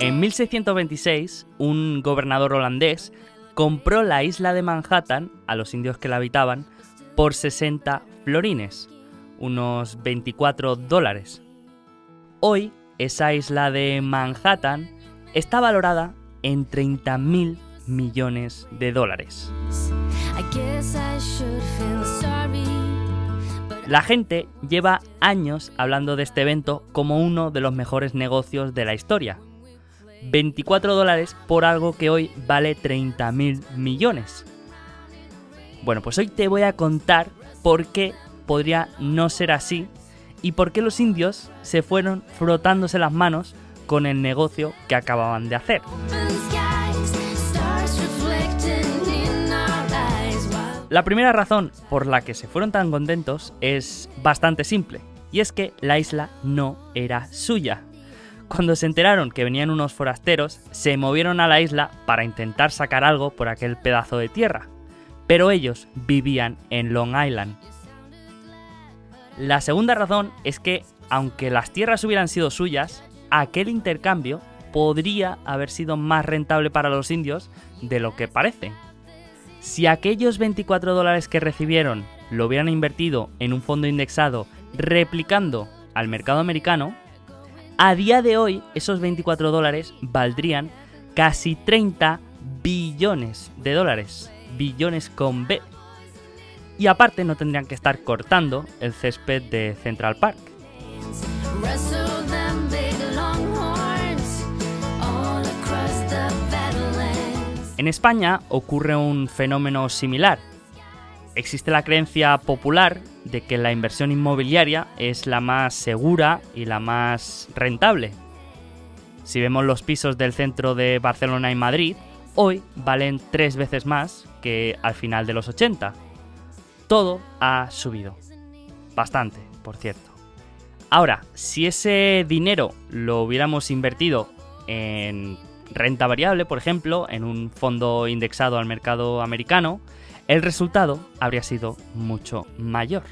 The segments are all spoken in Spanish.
En 1626, un gobernador holandés compró la isla de Manhattan a los indios que la habitaban por 60 florines, unos 24 dólares. Hoy, esa isla de Manhattan está valorada en 30.000 millones de dólares. La gente lleva años hablando de este evento como uno de los mejores negocios de la historia. 24 dólares por algo que hoy vale 30.000 millones. Bueno, pues hoy te voy a contar por qué podría no ser así y por qué los indios se fueron frotándose las manos con el negocio que acababan de hacer. La primera razón por la que se fueron tan contentos es bastante simple, y es que la isla no era suya. Cuando se enteraron que venían unos forasteros, se movieron a la isla para intentar sacar algo por aquel pedazo de tierra, pero ellos vivían en Long Island. La segunda razón es que, aunque las tierras hubieran sido suyas, aquel intercambio podría haber sido más rentable para los indios de lo que parece. Si aquellos 24 dólares que recibieron lo hubieran invertido en un fondo indexado replicando al mercado americano, a día de hoy esos 24 dólares valdrían casi 30 billones de dólares. Billones con B. Y aparte no tendrían que estar cortando el césped de Central Park. En España ocurre un fenómeno similar. Existe la creencia popular de que la inversión inmobiliaria es la más segura y la más rentable. Si vemos los pisos del centro de Barcelona y Madrid, hoy valen tres veces más que al final de los 80. Todo ha subido. Bastante, por cierto. Ahora, si ese dinero lo hubiéramos invertido en renta variable, por ejemplo, en un fondo indexado al mercado americano, el resultado habría sido mucho mayor.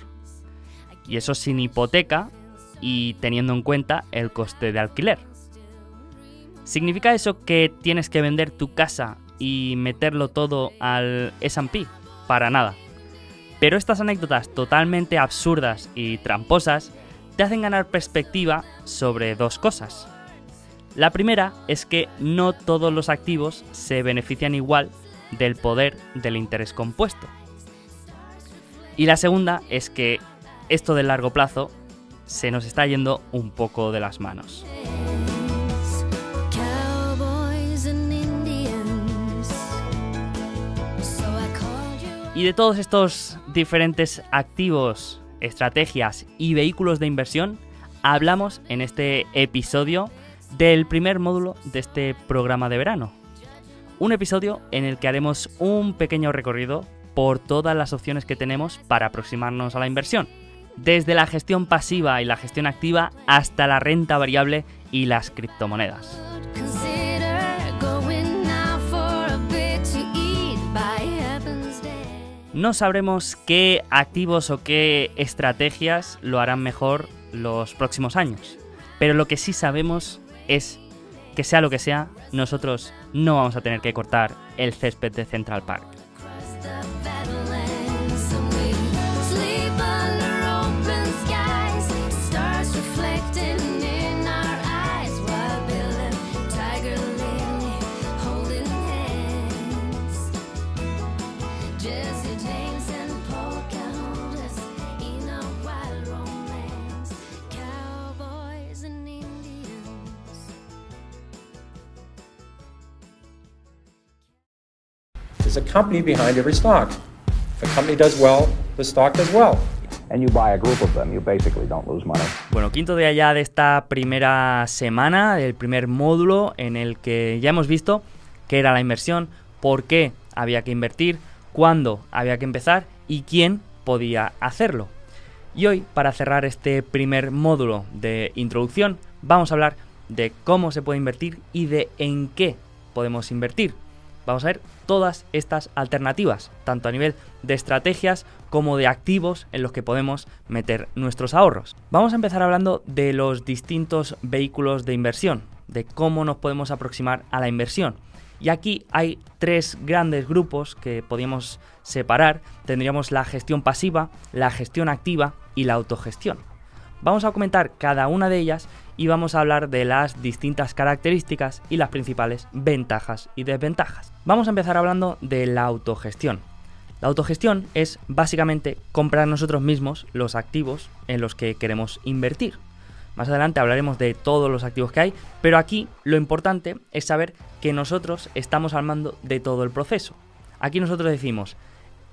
Y eso sin hipoteca y teniendo en cuenta el coste de alquiler. ¿Significa eso que tienes que vender tu casa y meterlo todo al SP? Para nada. Pero estas anécdotas totalmente absurdas y tramposas te hacen ganar perspectiva sobre dos cosas. La primera es que no todos los activos se benefician igual del poder del interés compuesto. Y la segunda es que esto del largo plazo se nos está yendo un poco de las manos. Y de todos estos diferentes activos, estrategias y vehículos de inversión, hablamos en este episodio del primer módulo de este programa de verano. Un episodio en el que haremos un pequeño recorrido por todas las opciones que tenemos para aproximarnos a la inversión, desde la gestión pasiva y la gestión activa hasta la renta variable y las criptomonedas. No sabremos qué activos o qué estrategias lo harán mejor los próximos años, pero lo que sí sabemos es que sea lo que sea, nosotros no vamos a tener que cortar el césped de Central Park. Company behind every stock. If a company does well, the stock does well. And you buy a group of them, you basically don't lose money. Bueno, quinto día ya de esta primera semana, del primer módulo en el que ya hemos visto qué era la inversión, por qué había que invertir, cuándo había que empezar y quién podía hacerlo. Y hoy, para cerrar este primer módulo de introducción, vamos a hablar de cómo se puede invertir y de en qué podemos invertir vamos a ver todas estas alternativas, tanto a nivel de estrategias como de activos en los que podemos meter nuestros ahorros. Vamos a empezar hablando de los distintos vehículos de inversión. de cómo nos podemos aproximar a la inversión. Y aquí hay tres grandes grupos que podríamos separar. Tendríamos la gestión pasiva, la gestión activa y la autogestión. Vamos a comentar cada una de ellas y vamos a hablar de las distintas características y las principales ventajas y desventajas. Vamos a empezar hablando de la autogestión. La autogestión es básicamente comprar nosotros mismos los activos en los que queremos invertir. Más adelante hablaremos de todos los activos que hay, pero aquí lo importante es saber que nosotros estamos al mando de todo el proceso. Aquí nosotros decimos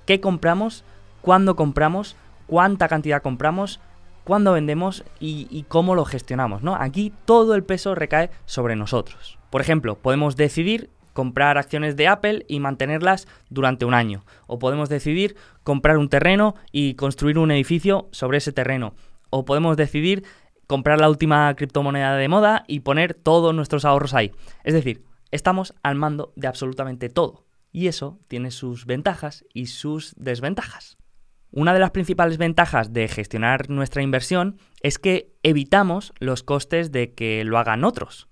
qué compramos, cuándo compramos, cuánta cantidad compramos, cuándo vendemos y, cómo lo gestionamos, ¿no? Aquí todo el peso recae sobre nosotros. Por ejemplo, podemos decidir comprar acciones de Apple y mantenerlas durante un año. O podemos decidir comprar un terreno y construir un edificio sobre ese terreno. O podemos decidir comprar la última criptomoneda de moda y poner todos nuestros ahorros ahí. Es decir, estamos al mando de absolutamente todo. Y eso tiene sus ventajas y sus desventajas. Una de las principales ventajas de gestionar nuestra inversión es que evitamos los costes de que lo hagan otros.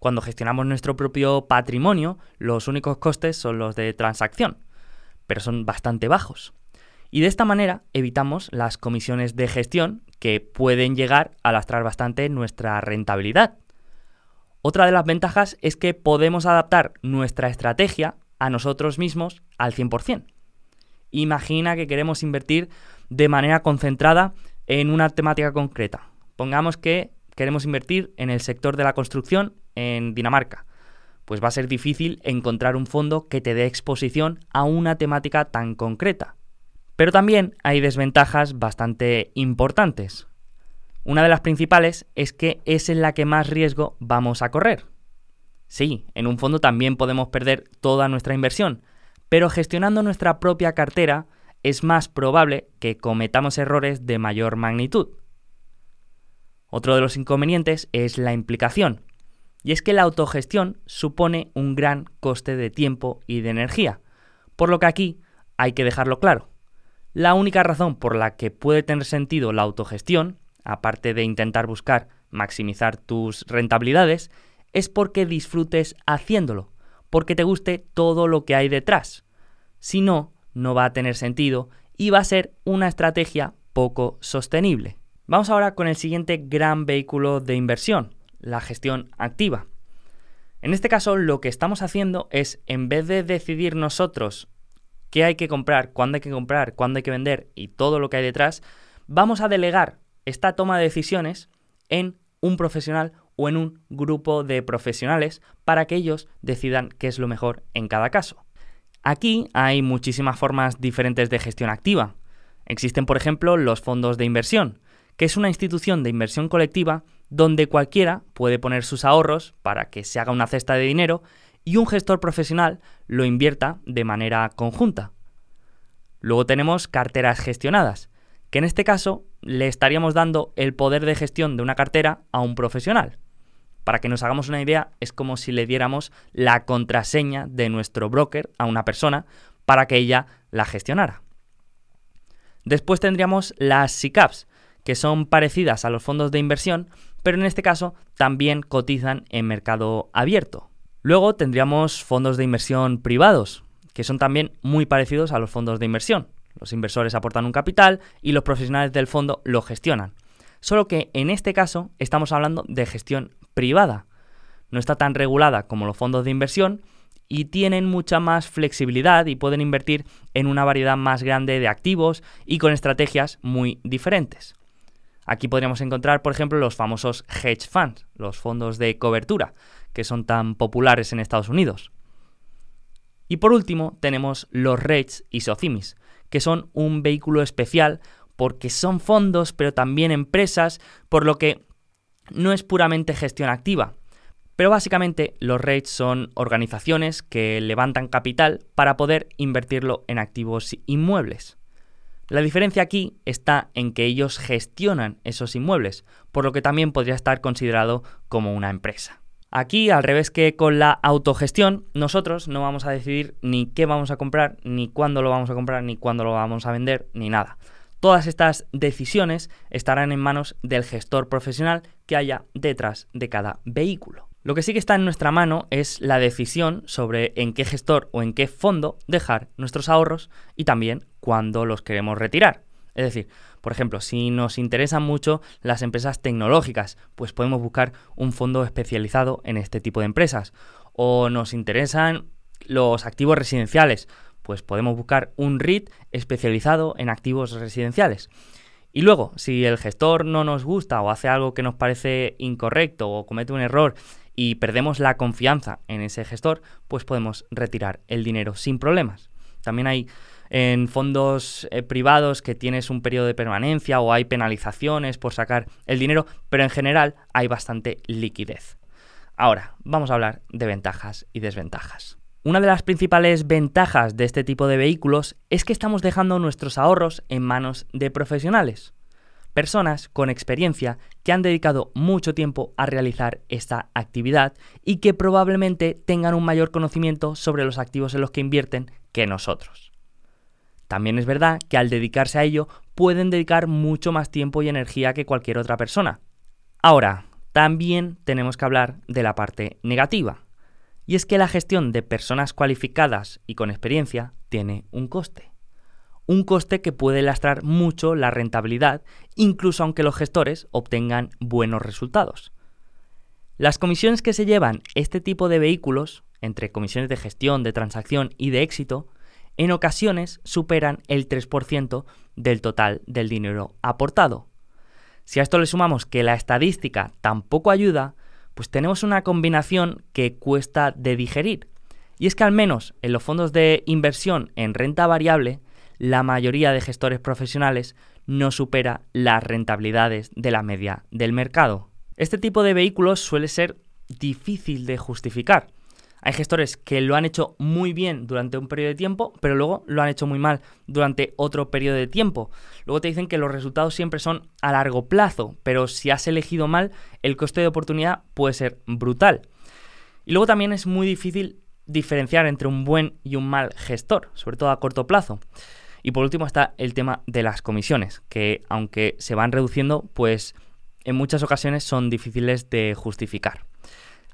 Cuando gestionamos nuestro propio patrimonio, los únicos costes son los de transacción, pero son bastante bajos. Y de esta manera evitamos las comisiones de gestión que pueden llegar a lastrar bastante nuestra rentabilidad. Otra de las ventajas es que podemos adaptar nuestra estrategia a nosotros mismos al 100%. Imagina que queremos invertir de manera concentrada en una temática concreta. Pongamos que queremos invertir en el sector de la construcción en Dinamarca. Pues va a ser difícil encontrar un fondo que te dé exposición a una temática tan concreta. Pero también hay desventajas bastante importantes. Una de las principales es que es en la que más riesgo vamos a correr. Sí, en un fondo también podemos perder toda nuestra inversión, pero gestionando nuestra propia cartera es más probable que cometamos errores de mayor magnitud. Otro de los inconvenientes es la implicación, y es que la autogestión supone un gran coste de tiempo y de energía, por lo que aquí hay que dejarlo claro. La única razón por la que puede tener sentido la autogestión, aparte de intentar buscar maximizar tus rentabilidades, es porque disfrutes haciéndolo, porque te guste todo lo que hay detrás. Si no, no va a tener sentido y va a ser una estrategia poco sostenible. Vamos ahora con el siguiente gran vehículo de inversión, la gestión activa. En este caso, lo que estamos haciendo es, en vez de decidir nosotros qué hay que comprar, cuándo hay que comprar, cuándo hay que vender y todo lo que hay detrás, vamos a delegar esta toma de decisiones en un profesional o en un grupo de profesionales para que ellos decidan qué es lo mejor en cada caso. Aquí hay muchísimas formas diferentes de gestión activa. Existen, por ejemplo, los fondos de inversión, que es una institución de inversión colectiva donde cualquiera puede poner sus ahorros para que se haga una cesta de dinero y un gestor profesional lo invierta de manera conjunta. Luego tenemos carteras gestionadas, que en este caso le estaríamos dando el poder de gestión de una cartera a un profesional. Para que nos hagamos una idea, es como si le diéramos la contraseña de nuestro broker a una persona para que ella la gestionara. Después tendríamos las SICAPs, que son parecidas a los fondos de inversión, pero en este caso también cotizan en mercado abierto. Luego tendríamos fondos de inversión privados, que son también muy parecidos a los fondos de inversión. Los inversores aportan un capital y los profesionales del fondo lo gestionan. Solo que en este caso estamos hablando de gestión privada. No está tan regulada como los fondos de inversión y tienen mucha más flexibilidad y pueden invertir en una variedad más grande de activos y con estrategias muy diferentes. Aquí podríamos encontrar, por ejemplo, los famosos hedge funds, los fondos de cobertura, que son tan populares en Estados Unidos. Y por último, tenemos los REITs y SOCIMIS, que son un vehículo especial porque son fondos, pero también empresas, por lo que no es puramente gestión activa. Pero básicamente los REITs son organizaciones que levantan capital para poder invertirlo en activos inmuebles. La diferencia aquí está en que ellos gestionan esos inmuebles, por lo que también podría estar considerado como una empresa. Aquí, al revés que con la autogestión, nosotros no vamos a decidir ni qué vamos a comprar, ni cuándo lo vamos a comprar, ni cuándo lo vamos a vender, ni nada. Todas estas decisiones estarán en manos del gestor profesional que haya detrás de cada vehículo. Lo que sí que está en nuestra mano es la decisión sobre en qué gestor o en qué fondo dejar nuestros ahorros y también cuándo los queremos retirar. Es decir, por ejemplo, si nos interesan mucho las empresas tecnológicas, pues podemos buscar un fondo especializado en este tipo de empresas. O nos interesan los activos residenciales, pues podemos buscar un REIT especializado en activos residenciales. Y luego, si el gestor no nos gusta o hace algo que nos parece incorrecto o comete un error y perdemos la confianza en ese gestor, pues podemos retirar el dinero sin problemas. También hay en fondos eh, privados que tienes un periodo de permanencia o hay penalizaciones por sacar el dinero, pero en general hay bastante liquidez. Ahora, vamos a hablar de ventajas y desventajas. Una de las principales ventajas de este tipo de vehículos es que estamos dejando nuestros ahorros en manos de profesionales, personas con experiencia que han dedicado mucho tiempo a realizar esta actividad y que probablemente tengan un mayor conocimiento sobre los activos en los que invierten que nosotros. También es verdad que al dedicarse a ello pueden dedicar mucho más tiempo y energía que cualquier otra persona. Ahora, también tenemos que hablar de la parte negativa. Y es que la gestión de personas cualificadas y con experiencia tiene un coste. Un coste que puede lastrar mucho la rentabilidad, incluso aunque los gestores obtengan buenos resultados. Las comisiones que se llevan este tipo de vehículos, entre comisiones de gestión, de transacción y de éxito, en ocasiones superan el 3% del total del dinero aportado. Si a esto le sumamos que la estadística tampoco ayuda, pues tenemos una combinación que cuesta de digerir. Y es que al menos en los fondos de inversión en renta variable, la mayoría de gestores profesionales no supera las rentabilidades de la media del mercado. Este tipo de vehículos suele ser difícil de justificar, hay gestores que lo han hecho muy bien durante un periodo de tiempo, pero luego lo han hecho muy mal durante otro periodo de tiempo. Luego te dicen que los resultados siempre son a largo plazo, pero si has elegido mal, el coste de oportunidad puede ser brutal. Y luego también es muy difícil diferenciar entre un buen y un mal gestor, sobre todo a corto plazo. Y por último está el tema de las comisiones, que aunque se van reduciendo, pues en muchas ocasiones son difíciles de justificar.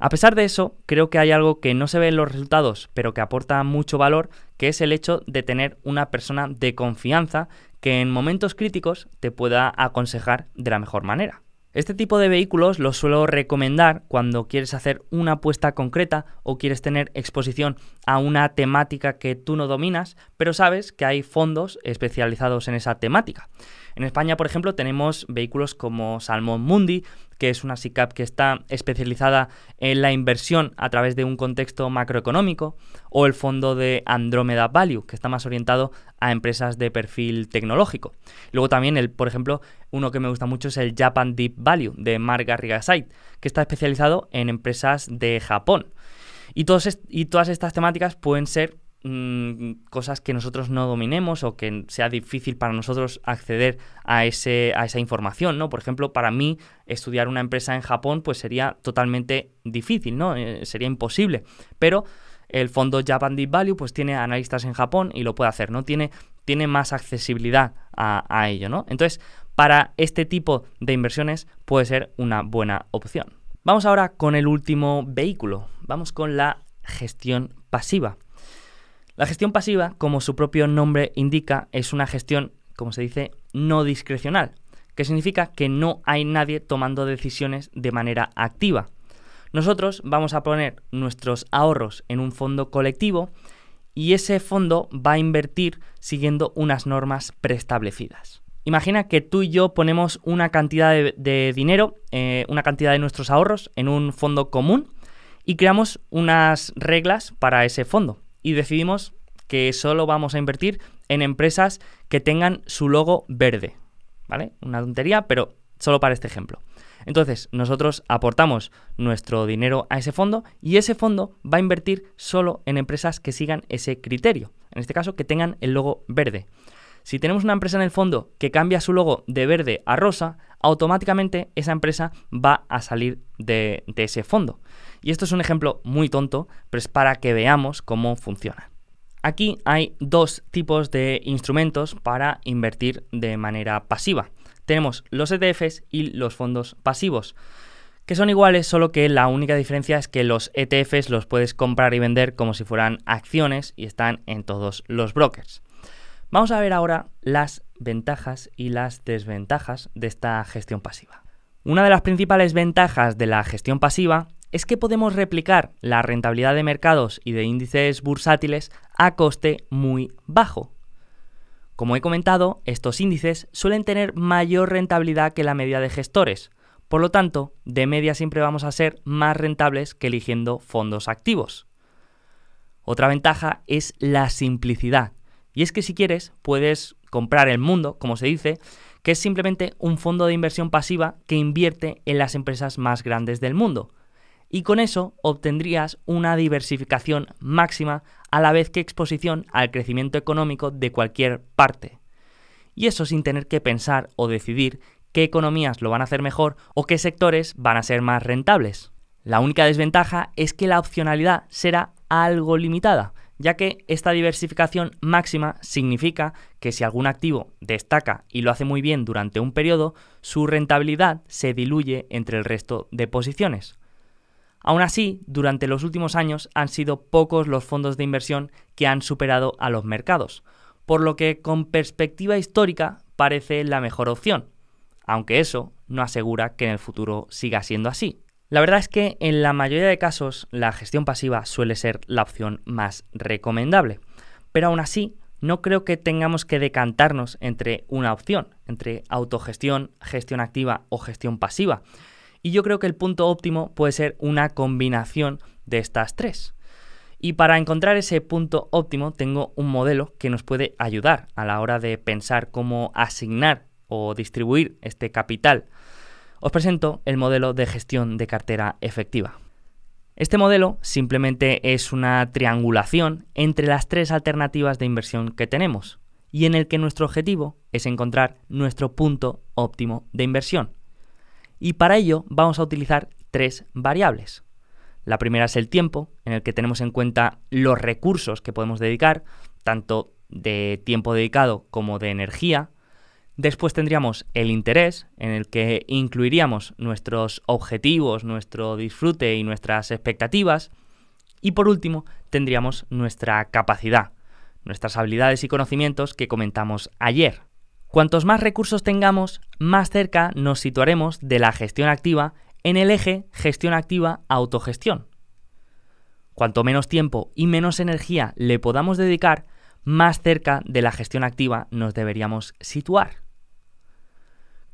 A pesar de eso, creo que hay algo que no se ve en los resultados, pero que aporta mucho valor, que es el hecho de tener una persona de confianza que en momentos críticos te pueda aconsejar de la mejor manera. Este tipo de vehículos los suelo recomendar cuando quieres hacer una apuesta concreta o quieres tener exposición a una temática que tú no dominas, pero sabes que hay fondos especializados en esa temática. En España, por ejemplo, tenemos vehículos como Salmon Mundi, que es una SICAP que está especializada en la inversión a través de un contexto macroeconómico, o el fondo de Andromeda Value, que está más orientado a empresas de perfil tecnológico. Luego también, el, por ejemplo, uno que me gusta mucho es el Japan Deep Value de Mark Garrigasait, que está especializado en empresas de Japón. Y, y todas estas temáticas pueden ser Mm, cosas que nosotros no dominemos o que sea difícil para nosotros acceder a, ese, a esa información, ¿no? Por ejemplo, para mí estudiar una empresa en Japón pues sería totalmente difícil, ¿no? Eh, sería imposible, pero el fondo Japan Deep Value pues tiene analistas en Japón y lo puede hacer, ¿no? Tiene, tiene más accesibilidad a, a ello, ¿no? Entonces, para este tipo de inversiones puede ser una buena opción. Vamos ahora con el último vehículo, vamos con la gestión pasiva. La gestión pasiva, como su propio nombre indica, es una gestión, como se dice, no discrecional, que significa que no hay nadie tomando decisiones de manera activa. Nosotros vamos a poner nuestros ahorros en un fondo colectivo y ese fondo va a invertir siguiendo unas normas preestablecidas. Imagina que tú y yo ponemos una cantidad de, dinero, eh, una cantidad de nuestros ahorros en un fondo común y creamos unas reglas para ese fondo y decidimos que solo vamos a invertir en empresas que tengan su logo verde. ¿Vale? Una tontería, pero solo para este ejemplo. Entonces, nosotros aportamos nuestro dinero a ese fondo y ese fondo va a invertir solo en empresas que sigan ese criterio. En este caso, que tengan el logo verde. Si tenemos una empresa en el fondo que cambia su logo de verde a rosa, automáticamente esa empresa va a salir de, ese fondo. Y esto es un ejemplo muy tonto, pero es para que veamos cómo funciona. Aquí hay dos tipos de instrumentos para invertir de manera pasiva. Tenemos los ETFs y los fondos pasivos. que son iguales, solo que la única diferencia es que los ETFs los puedes comprar y vender como si fueran acciones y están en todos los brokers. Vamos a ver ahora las ventajas y las desventajas de esta gestión pasiva. Una de las principales ventajas de la gestión pasiva es que podemos replicar la rentabilidad de mercados y de índices bursátiles a coste muy bajo. Como he comentado, estos índices suelen tener mayor rentabilidad que la media de gestores, por lo tanto, de media siempre vamos a ser más rentables que eligiendo fondos activos. Otra ventaja es la simplicidad, y es que si quieres puedes comprar el mundo, como se dice, que es simplemente un fondo de inversión pasiva que invierte en las empresas más grandes del mundo. Y con eso obtendrías una diversificación máxima a la vez que exposición al crecimiento económico de cualquier parte. Y eso sin tener que pensar o decidir qué economías lo van a hacer mejor o qué sectores van a ser más rentables. La única desventaja es que la opcionalidad será algo limitada, ya que esta diversificación máxima significa que si algún activo destaca y lo hace muy bien durante un periodo, su rentabilidad se diluye entre el resto de posiciones. Aún así, durante los últimos años han sido pocos los fondos de inversión que han superado a los mercados, por lo que con perspectiva histórica parece la mejor opción, aunque eso no asegura que en el futuro siga siendo así. La verdad es que en la mayoría de casos la gestión pasiva suele ser la opción más recomendable, pero aún así no creo que tengamos que decantarnos entre una opción, entre autogestión, gestión activa o gestión pasiva. Y yo creo que el punto óptimo puede ser una combinación de estas tres. Y para encontrar ese punto óptimo tengo un modelo que nos puede ayudar a la hora de pensar cómo asignar o distribuir este capital, os presento el modelo de gestión de cartera efectiva. Este modelo simplemente es una triangulación entre las tres alternativas de inversión que tenemos y en el que nuestro objetivo es encontrar nuestro punto óptimo de inversión. Y para ello vamos a utilizar tres variables. La primera es el tiempo, en el que tenemos en cuenta los recursos que podemos dedicar, tanto de tiempo dedicado como de energía, Después tendríamos el interés, en el que incluiríamos nuestros objetivos, nuestro disfrute y nuestras expectativas. Y por último, tendríamos nuestra capacidad, nuestras habilidades y conocimientos que comentamos ayer. Cuantos más recursos tengamos, más cerca nos situaremos de la gestión activa en el eje gestión activa autogestión. Cuanto menos tiempo y menos energía le podamos dedicar, más cerca de la gestión activa nos deberíamos situar.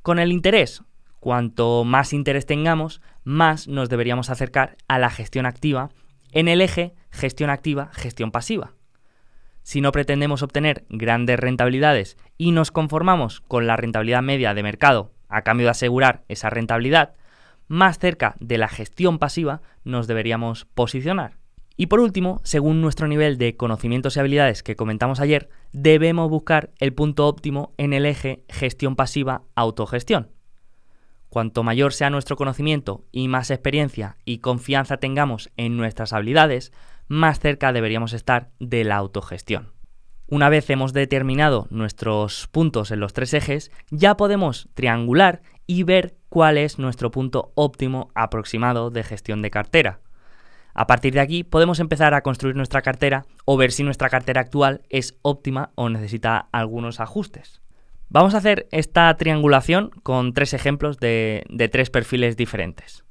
Con el interés, cuanto más interés tengamos, más nos deberíamos acercar a la gestión activa en el eje gestión activa, gestión pasiva. Si no pretendemos obtener grandes rentabilidades y nos conformamos con la rentabilidad media de mercado a cambio de asegurar esa rentabilidad, más cerca de la gestión pasiva nos deberíamos posicionar. Y por último, según nuestro nivel de conocimientos y habilidades que comentamos ayer, debemos buscar el punto óptimo en el eje gestión pasiva autogestión. Cuanto mayor sea nuestro conocimiento y más experiencia y confianza tengamos en nuestras habilidades, más cerca deberíamos estar de la autogestión. Una vez hemos determinado nuestros puntos en los tres ejes, ya podemos triangular y ver cuál es nuestro punto óptimo aproximado de gestión de cartera. A partir de aquí podemos empezar a construir nuestra cartera o ver si nuestra cartera actual es óptima o necesita algunos ajustes. Vamos a hacer esta triangulación con tres ejemplos de, tres perfiles diferentes.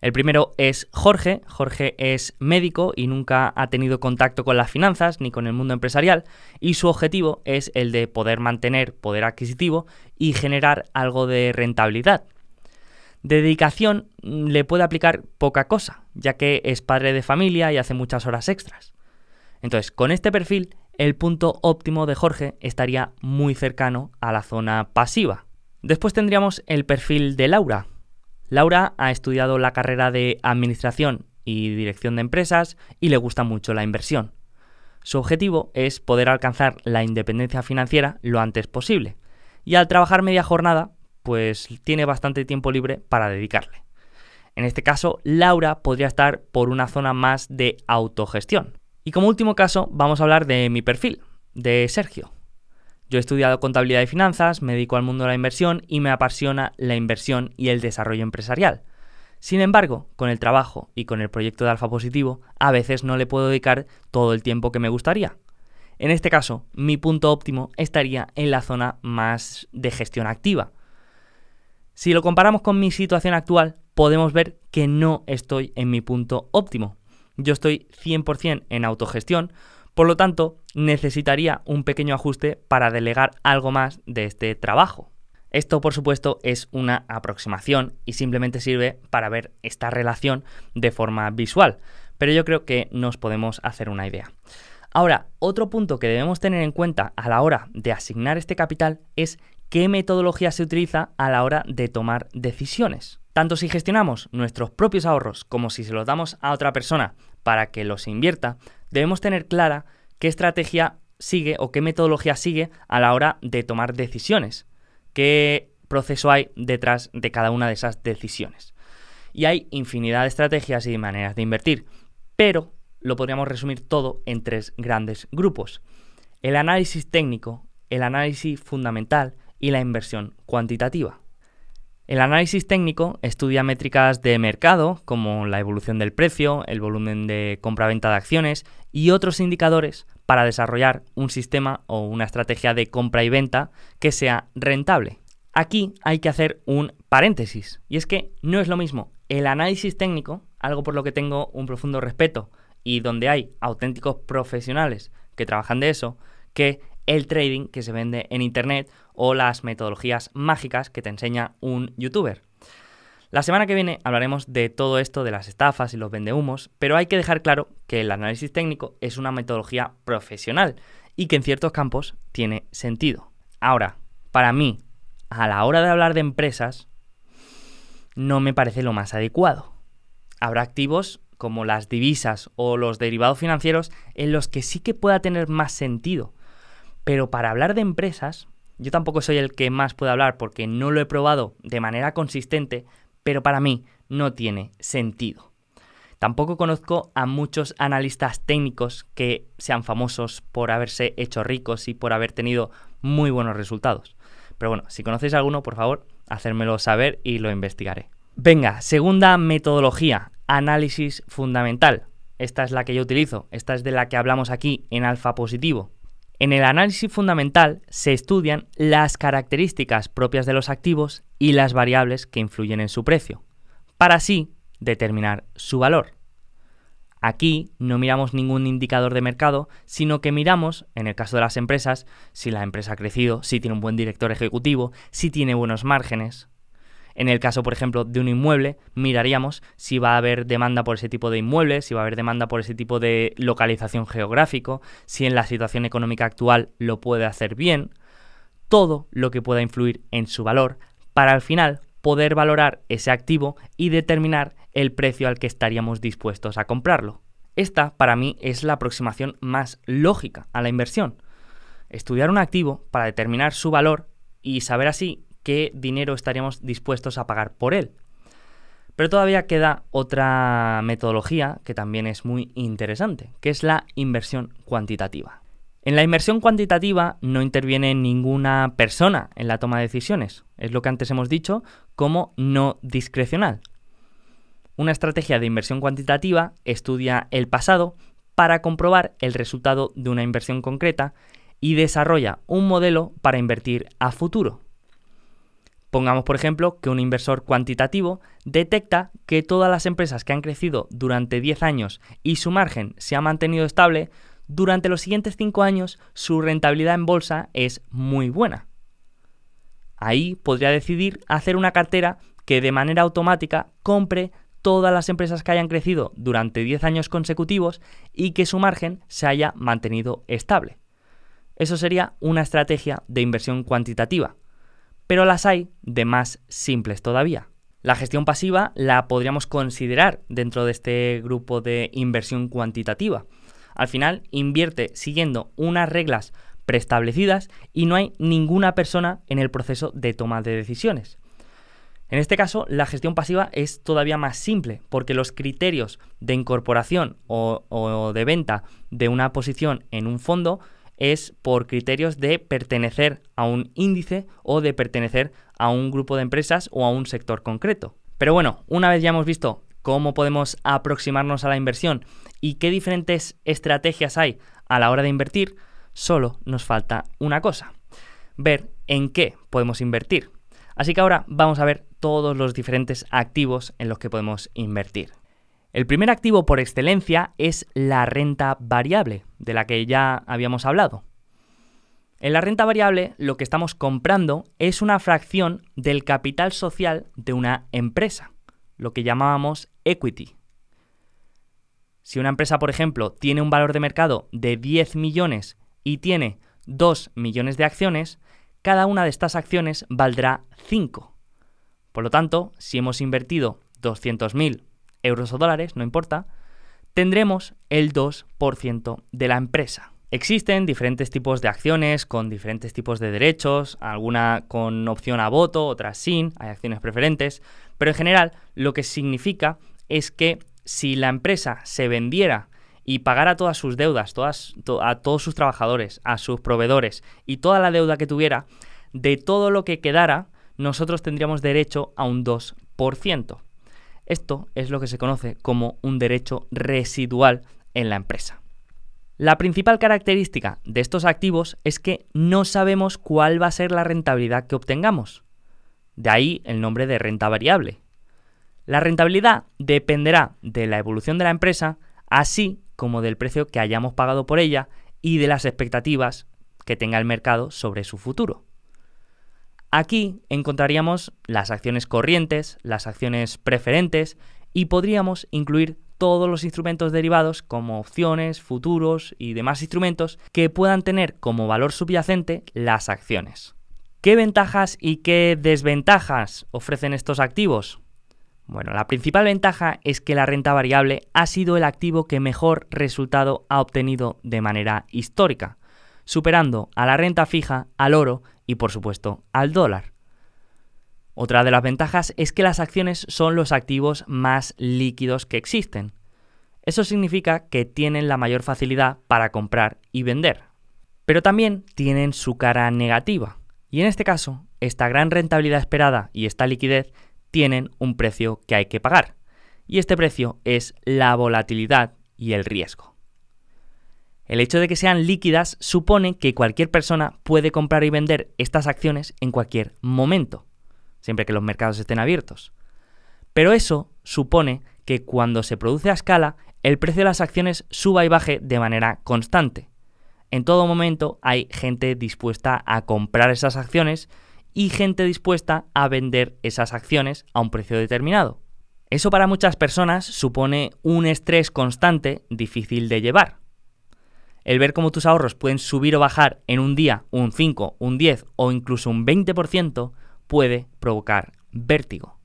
El primero es Jorge. Jorge es médico y nunca ha tenido contacto con las finanzas ni con el mundo empresarial y su objetivo es el de poder mantener poder adquisitivo y generar algo de rentabilidad. De dedicación mm, le puede aplicar poca cosa, ya que es padre de familia y hace muchas horas extras. Entonces, con este perfil, el punto óptimo de Jorge estaría muy cercano a la zona pasiva. Después tendríamos el perfil de Laura. Laura ha estudiado la carrera de Administración y Dirección de Empresas y le gusta mucho la inversión. Su objetivo es poder alcanzar la independencia financiera lo antes posible. Y al trabajar media jornada, pues tiene bastante tiempo libre para dedicarle. En este caso, Laura podría estar por una zona más de autogestión. Y como último caso, vamos a hablar de mi perfil, de Sergio. Yo he estudiado contabilidad y finanzas, me dedico al mundo de la inversión y me apasiona la inversión y el desarrollo empresarial. Sin embargo, con el trabajo y con el proyecto de Alfa Positivo, a veces no le puedo dedicar todo el tiempo que me gustaría. En este caso, mi punto óptimo estaría en la zona más de gestión activa. Si lo comparamos con mi situación actual, podemos ver que no estoy en mi punto óptimo. Yo estoy 100% en autogestión, por lo tanto, necesitaría un pequeño ajuste para delegar algo más de este trabajo. Esto, por supuesto, es una aproximación y simplemente sirve para ver esta relación de forma visual, pero yo creo que nos podemos hacer una idea. Ahora, otro punto que debemos tener en cuenta a la hora de asignar este capital es qué metodología se utiliza a la hora de tomar decisiones. Tanto si gestionamos nuestros propios ahorros como si se los damos a otra persona para que los invierta, debemos tener clara qué estrategia sigue o qué metodología sigue a la hora de tomar decisiones, qué proceso hay detrás de cada una de esas decisiones. Y hay infinidad de estrategias y maneras de invertir, pero lo podríamos resumir todo en tres grandes grupos. El análisis técnico, el análisis fundamental y la inversión cuantitativa. El análisis técnico estudia métricas de mercado como la evolución del precio, el volumen de compra-venta de acciones y otros indicadores para desarrollar un sistema o una estrategia de compra y venta que sea rentable. Aquí hay que hacer un paréntesis, y es que no es lo mismo el análisis técnico, algo por lo que tengo un profundo respeto, y donde hay auténticos profesionales que trabajan de eso, que el trading que se vende en Internet o las metodologías mágicas que te enseña un youtuber. La semana que viene hablaremos de todo esto de las estafas y los vendehumos, pero hay que dejar claro que el análisis técnico es una metodología profesional y que en ciertos campos tiene sentido. Ahora, para mí, a la hora de hablar de empresas, no me parece lo más adecuado. Habrá activos como las divisas o los derivados financieros, en los que sí que pueda tener más sentido. Pero para hablar de empresas, yo tampoco soy el que más puede hablar porque no lo he probado de manera consistente, pero para mí no tiene sentido. Tampoco conozco a muchos analistas técnicos que sean famosos por haberse hecho ricos y por haber tenido muy buenos resultados. Pero bueno, si conocéis alguno, por favor, hacérmelo saber y lo investigaré. Venga, segunda metodología, análisis fundamental. Esta es la que yo utilizo, esta es de la que hablamos aquí en alfa positivo. En el análisis fundamental se estudian las características propias de los activos y las variables que influyen en su precio, para así determinar su valor. Aquí no miramos ningún indicador de mercado, sino que miramos, en el caso de las empresas, si la empresa ha crecido, si tiene un buen director ejecutivo, si tiene buenos márgenes, en el caso, por ejemplo, de un inmueble, miraríamos si va a haber demanda por ese tipo de inmueble, si va a haber demanda por ese tipo de localización geográfico, si en la situación económica actual lo puede hacer bien, todo lo que pueda influir en su valor, para al final poder valorar ese activo y determinar el precio al que estaríamos dispuestos a comprarlo. Esta, para mí, es la aproximación más lógica a la inversión. Estudiar un activo para determinar su valor y saber así qué dinero estaríamos dispuestos a pagar por él. Pero todavía queda otra metodología que también es muy interesante, que es la inversión cuantitativa. En la inversión cuantitativa no interviene ninguna persona en la toma de decisiones, es lo que antes hemos dicho como no discrecional. Una estrategia de inversión cuantitativa estudia el pasado para comprobar el resultado de una inversión concreta y desarrolla un modelo para invertir a futuro. Pongamos, por ejemplo, que un inversor cuantitativo detecta que todas las empresas que han crecido durante 10 años y su margen se ha mantenido estable, durante los siguientes 5 años su rentabilidad en bolsa es muy buena. Ahí podría decidir hacer una cartera que de manera automática compre todas las empresas que hayan crecido durante 10 años consecutivos y que su margen se haya mantenido estable. Eso sería una estrategia de inversión cuantitativa pero las hay de más simples todavía. La gestión pasiva la podríamos considerar dentro de este grupo de inversión cuantitativa. Al final invierte siguiendo unas reglas preestablecidas y no hay ninguna persona en el proceso de toma de decisiones. En este caso, la gestión pasiva es todavía más simple porque los criterios de incorporación o, o de venta de una posición en un fondo es por criterios de pertenecer a un índice o de pertenecer a un grupo de empresas o a un sector concreto. Pero bueno, una vez ya hemos visto cómo podemos aproximarnos a la inversión y qué diferentes estrategias hay a la hora de invertir, solo nos falta una cosa, ver en qué podemos invertir. Así que ahora vamos a ver todos los diferentes activos en los que podemos invertir. El primer activo por excelencia es la renta variable, de la que ya habíamos hablado. En la renta variable lo que estamos comprando es una fracción del capital social de una empresa, lo que llamábamos equity. Si una empresa, por ejemplo, tiene un valor de mercado de 10 millones y tiene 2 millones de acciones, cada una de estas acciones valdrá 5. Por lo tanto, si hemos invertido 200.000 euros o dólares, no importa, tendremos el 2% de la empresa. Existen diferentes tipos de acciones con diferentes tipos de derechos, alguna con opción a voto, otras sin, hay acciones preferentes, pero en general lo que significa es que si la empresa se vendiera y pagara todas sus deudas, todas, a todos sus trabajadores, a sus proveedores y toda la deuda que tuviera, de todo lo que quedara, nosotros tendríamos derecho a un 2%. Esto es lo que se conoce como un derecho residual en la empresa. La principal característica de estos activos es que no sabemos cuál va a ser la rentabilidad que obtengamos. De ahí el nombre de renta variable. La rentabilidad dependerá de la evolución de la empresa, así como del precio que hayamos pagado por ella y de las expectativas que tenga el mercado sobre su futuro. Aquí encontraríamos las acciones corrientes, las acciones preferentes y podríamos incluir todos los instrumentos derivados como opciones, futuros y demás instrumentos que puedan tener como valor subyacente las acciones. ¿Qué ventajas y qué desventajas ofrecen estos activos? Bueno, la principal ventaja es que la renta variable ha sido el activo que mejor resultado ha obtenido de manera histórica, superando a la renta fija, al oro y por supuesto al dólar. Otra de las ventajas es que las acciones son los activos más líquidos que existen. Eso significa que tienen la mayor facilidad para comprar y vender. Pero también tienen su cara negativa. Y en este caso, esta gran rentabilidad esperada y esta liquidez tienen un precio que hay que pagar. Y este precio es la volatilidad y el riesgo. El hecho de que sean líquidas supone que cualquier persona puede comprar y vender estas acciones en cualquier momento siempre que los mercados estén abiertos. Pero eso supone que cuando se produce a escala, el precio de las acciones suba y baje de manera constante. En todo momento hay gente dispuesta a comprar esas acciones y gente dispuesta a vender esas acciones a un precio determinado. Eso para muchas personas supone un estrés constante difícil de llevar. El ver cómo tus ahorros pueden subir o bajar en un día un 5, un 10 o incluso un 20% puede provocar vértigo.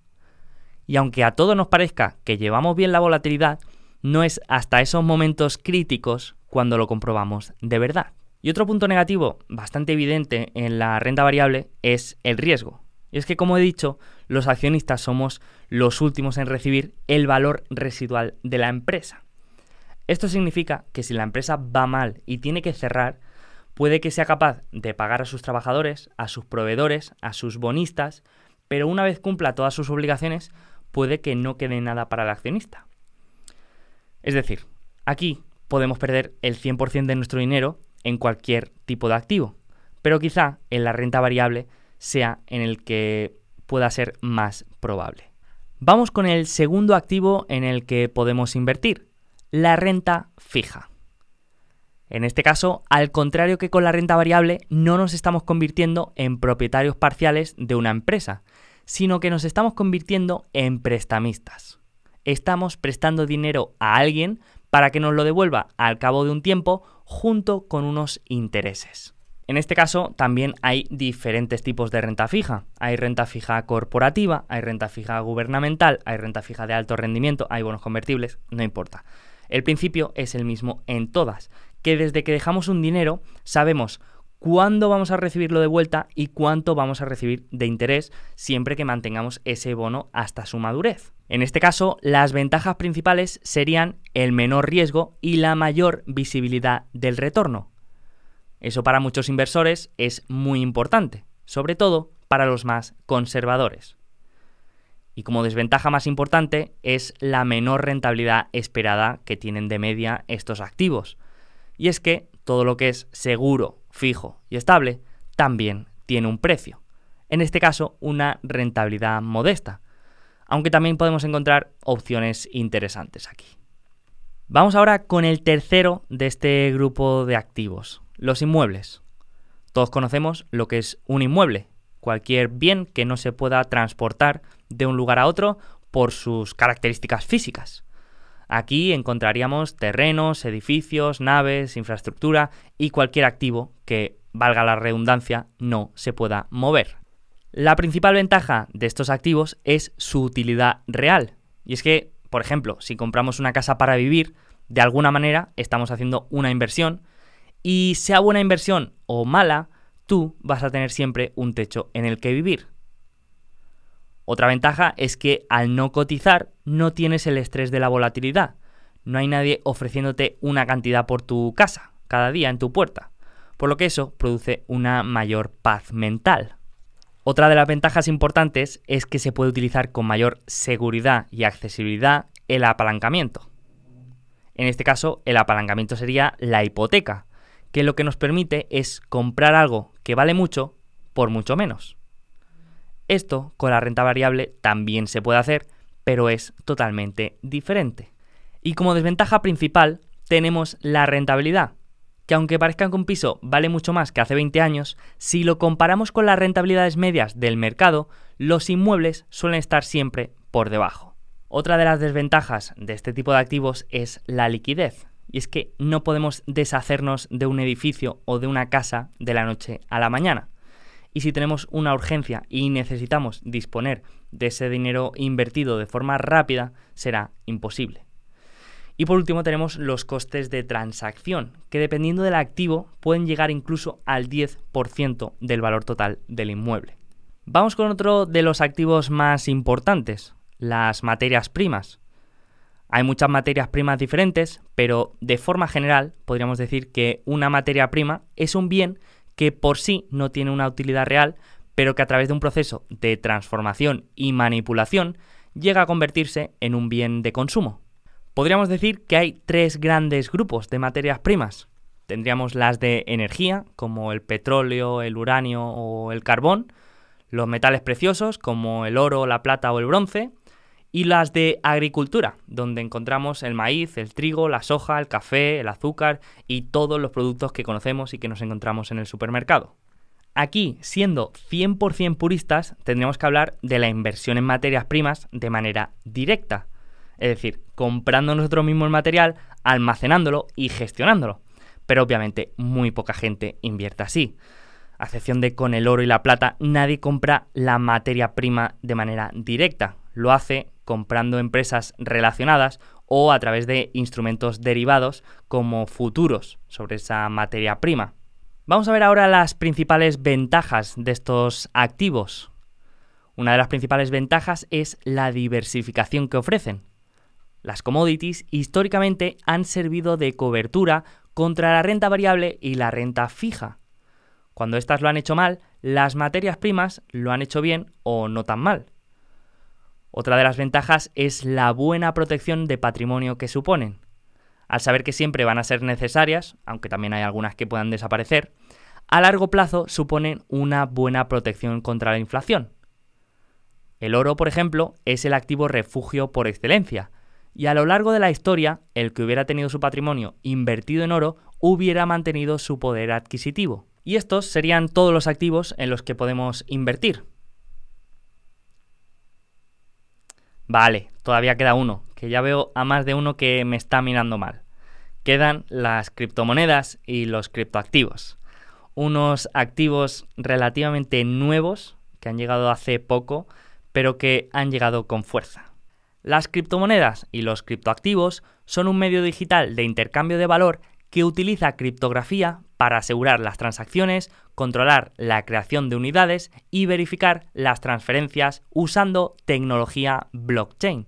Y aunque a todos nos parezca que llevamos bien la volatilidad, no es hasta esos momentos críticos cuando lo comprobamos de verdad. Y otro punto negativo bastante evidente en la renta variable es el riesgo. Y es que, como he dicho, los accionistas somos los últimos en recibir el valor residual de la empresa. Esto significa que si la empresa va mal y tiene que cerrar, puede que sea capaz de pagar a sus trabajadores, a sus proveedores, a sus bonistas, pero una vez cumpla todas sus obligaciones, puede que no quede nada para el accionista. Es decir, aquí podemos perder el 100% de nuestro dinero en cualquier tipo de activo, pero quizá en la renta variable sea en el que pueda ser más probable. Vamos con el segundo activo en el que podemos invertir, la renta fija. En este caso, al contrario que con la renta variable, no nos estamos convirtiendo en propietarios parciales de una empresa, sino que nos estamos convirtiendo en prestamistas. Estamos prestando dinero a alguien para que nos lo devuelva al cabo de un tiempo junto con unos intereses. En este caso también hay diferentes tipos de renta fija. Hay renta fija corporativa, hay renta fija gubernamental, hay renta fija de alto rendimiento, hay bonos convertibles, no importa. El principio es el mismo en todas, que desde que dejamos un dinero sabemos cuándo vamos a recibirlo de vuelta y cuánto vamos a recibir de interés siempre que mantengamos ese bono hasta su madurez. En este caso, las ventajas principales serían el menor riesgo y la mayor visibilidad del retorno. Eso para muchos inversores es muy importante, sobre todo para los más conservadores. Y como desventaja más importante es la menor rentabilidad esperada que tienen de media estos activos. Y es que todo lo que es seguro, fijo y estable también tiene un precio. En este caso, una rentabilidad modesta. Aunque también podemos encontrar opciones interesantes aquí. Vamos ahora con el tercero de este grupo de activos, los inmuebles. Todos conocemos lo que es un inmueble, cualquier bien que no se pueda transportar de un lugar a otro por sus características físicas. Aquí encontraríamos terrenos, edificios, naves, infraestructura y cualquier activo que, valga la redundancia, no se pueda mover. La principal ventaja de estos activos es su utilidad real. Y es que por ejemplo, si compramos una casa para vivir, de alguna manera estamos haciendo una inversión y sea buena inversión o mala, tú vas a tener siempre un techo en el que vivir. Otra ventaja es que al no cotizar no tienes el estrés de la volatilidad. No hay nadie ofreciéndote una cantidad por tu casa cada día en tu puerta, por lo que eso produce una mayor paz mental. Otra de las ventajas importantes es que se puede utilizar con mayor seguridad y accesibilidad el apalancamiento. En este caso, el apalancamiento sería la hipoteca, que lo que nos permite es comprar algo que vale mucho por mucho menos. Esto con la renta variable también se puede hacer, pero es totalmente diferente. Y como desventaja principal tenemos la rentabilidad, que aunque parezca que un piso vale mucho más que hace 20 años, si lo comparamos con las rentabilidades medias del mercado, los inmuebles suelen estar siempre por debajo. Otra de las desventajas de este tipo de activos es la liquidez, y es que no podemos deshacernos de un edificio o de una casa de la noche a la mañana. Y si tenemos una urgencia y necesitamos disponer de ese dinero invertido de forma rápida, será imposible. Y por último tenemos los costes de transacción, que dependiendo del activo pueden llegar incluso al 10% del valor total del inmueble. Vamos con otro de los activos más importantes, las materias primas. Hay muchas materias primas diferentes, pero de forma general podríamos decir que una materia prima es un bien que por sí no tiene una utilidad real, pero que a través de un proceso de transformación y manipulación llega a convertirse en un bien de consumo. Podríamos decir que hay tres grandes grupos de materias primas. Tendríamos las de energía, como el petróleo, el uranio o el carbón, los metales preciosos, como el oro, la plata o el bronce, y las de agricultura, donde encontramos el maíz, el trigo, la soja, el café, el azúcar y todos los productos que conocemos y que nos encontramos en el supermercado. Aquí, siendo 100% puristas, tendríamos que hablar de la inversión en materias primas de manera directa, es decir, comprando nosotros mismos el material, almacenándolo y gestionándolo. Pero obviamente muy poca gente invierte así. A excepción de con el oro y la plata, nadie compra la materia prima de manera directa. Lo hace comprando empresas relacionadas o a través de instrumentos derivados como futuros sobre esa materia prima. Vamos a ver ahora las principales ventajas de estos activos. Una de las principales ventajas es la diversificación que ofrecen. Las commodities históricamente han servido de cobertura contra la renta variable y la renta fija. Cuando éstas lo han hecho mal, las materias primas lo han hecho bien o no tan mal. Otra de las ventajas es la buena protección de patrimonio que suponen. Al saber que siempre van a ser necesarias, aunque también hay algunas que puedan desaparecer, a largo plazo suponen una buena protección contra la inflación. El oro, por ejemplo, es el activo refugio por excelencia, y a lo largo de la historia, el que hubiera tenido su patrimonio invertido en oro hubiera mantenido su poder adquisitivo. Y estos serían todos los activos en los que podemos invertir. Vale, todavía queda uno, que ya veo a más de uno que me está mirando mal. Quedan las criptomonedas y los criptoactivos. Unos activos relativamente nuevos que han llegado hace poco, pero que han llegado con fuerza. Las criptomonedas y los criptoactivos son un medio digital de intercambio de valor que utiliza criptografía para asegurar las transacciones, controlar la creación de unidades y verificar las transferencias usando tecnología blockchain.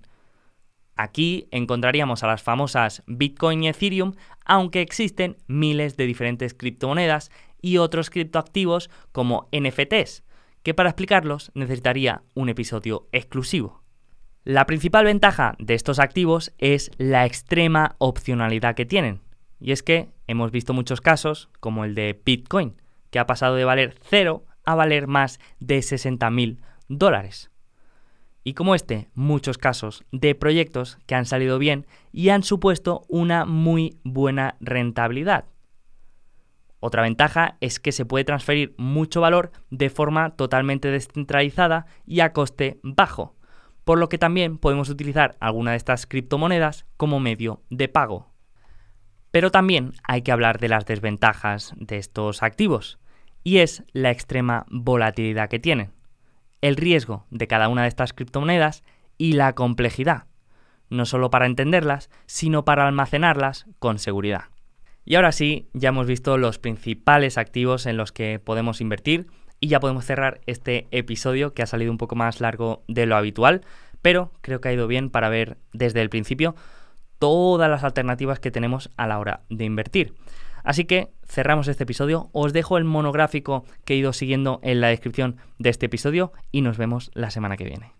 Aquí encontraríamos a las famosas Bitcoin y Ethereum, aunque existen miles de diferentes criptomonedas y otros criptoactivos como NFTs, que para explicarlos necesitaría un episodio exclusivo. La principal ventaja de estos activos es la extrema opcionalidad que tienen. Y es que hemos visto muchos casos, como el de Bitcoin, que ha pasado de valer cero a valer más de 60.000 dólares. Y como este, muchos casos de proyectos que han salido bien y han supuesto una muy buena rentabilidad. Otra ventaja es que se puede transferir mucho valor de forma totalmente descentralizada y a coste bajo, por lo que también podemos utilizar alguna de estas criptomonedas como medio de pago. Pero también hay que hablar de las desventajas de estos activos, y es la extrema volatilidad que tienen, el riesgo de cada una de estas criptomonedas y la complejidad, no solo para entenderlas, sino para almacenarlas con seguridad. Y ahora sí, ya hemos visto los principales activos en los que podemos invertir y ya podemos cerrar este episodio que ha salido un poco más largo de lo habitual, pero creo que ha ido bien para ver desde el principio todas las alternativas que tenemos a la hora de invertir. Así que cerramos este episodio, os dejo el monográfico que he ido siguiendo en la descripción de este episodio y nos vemos la semana que viene.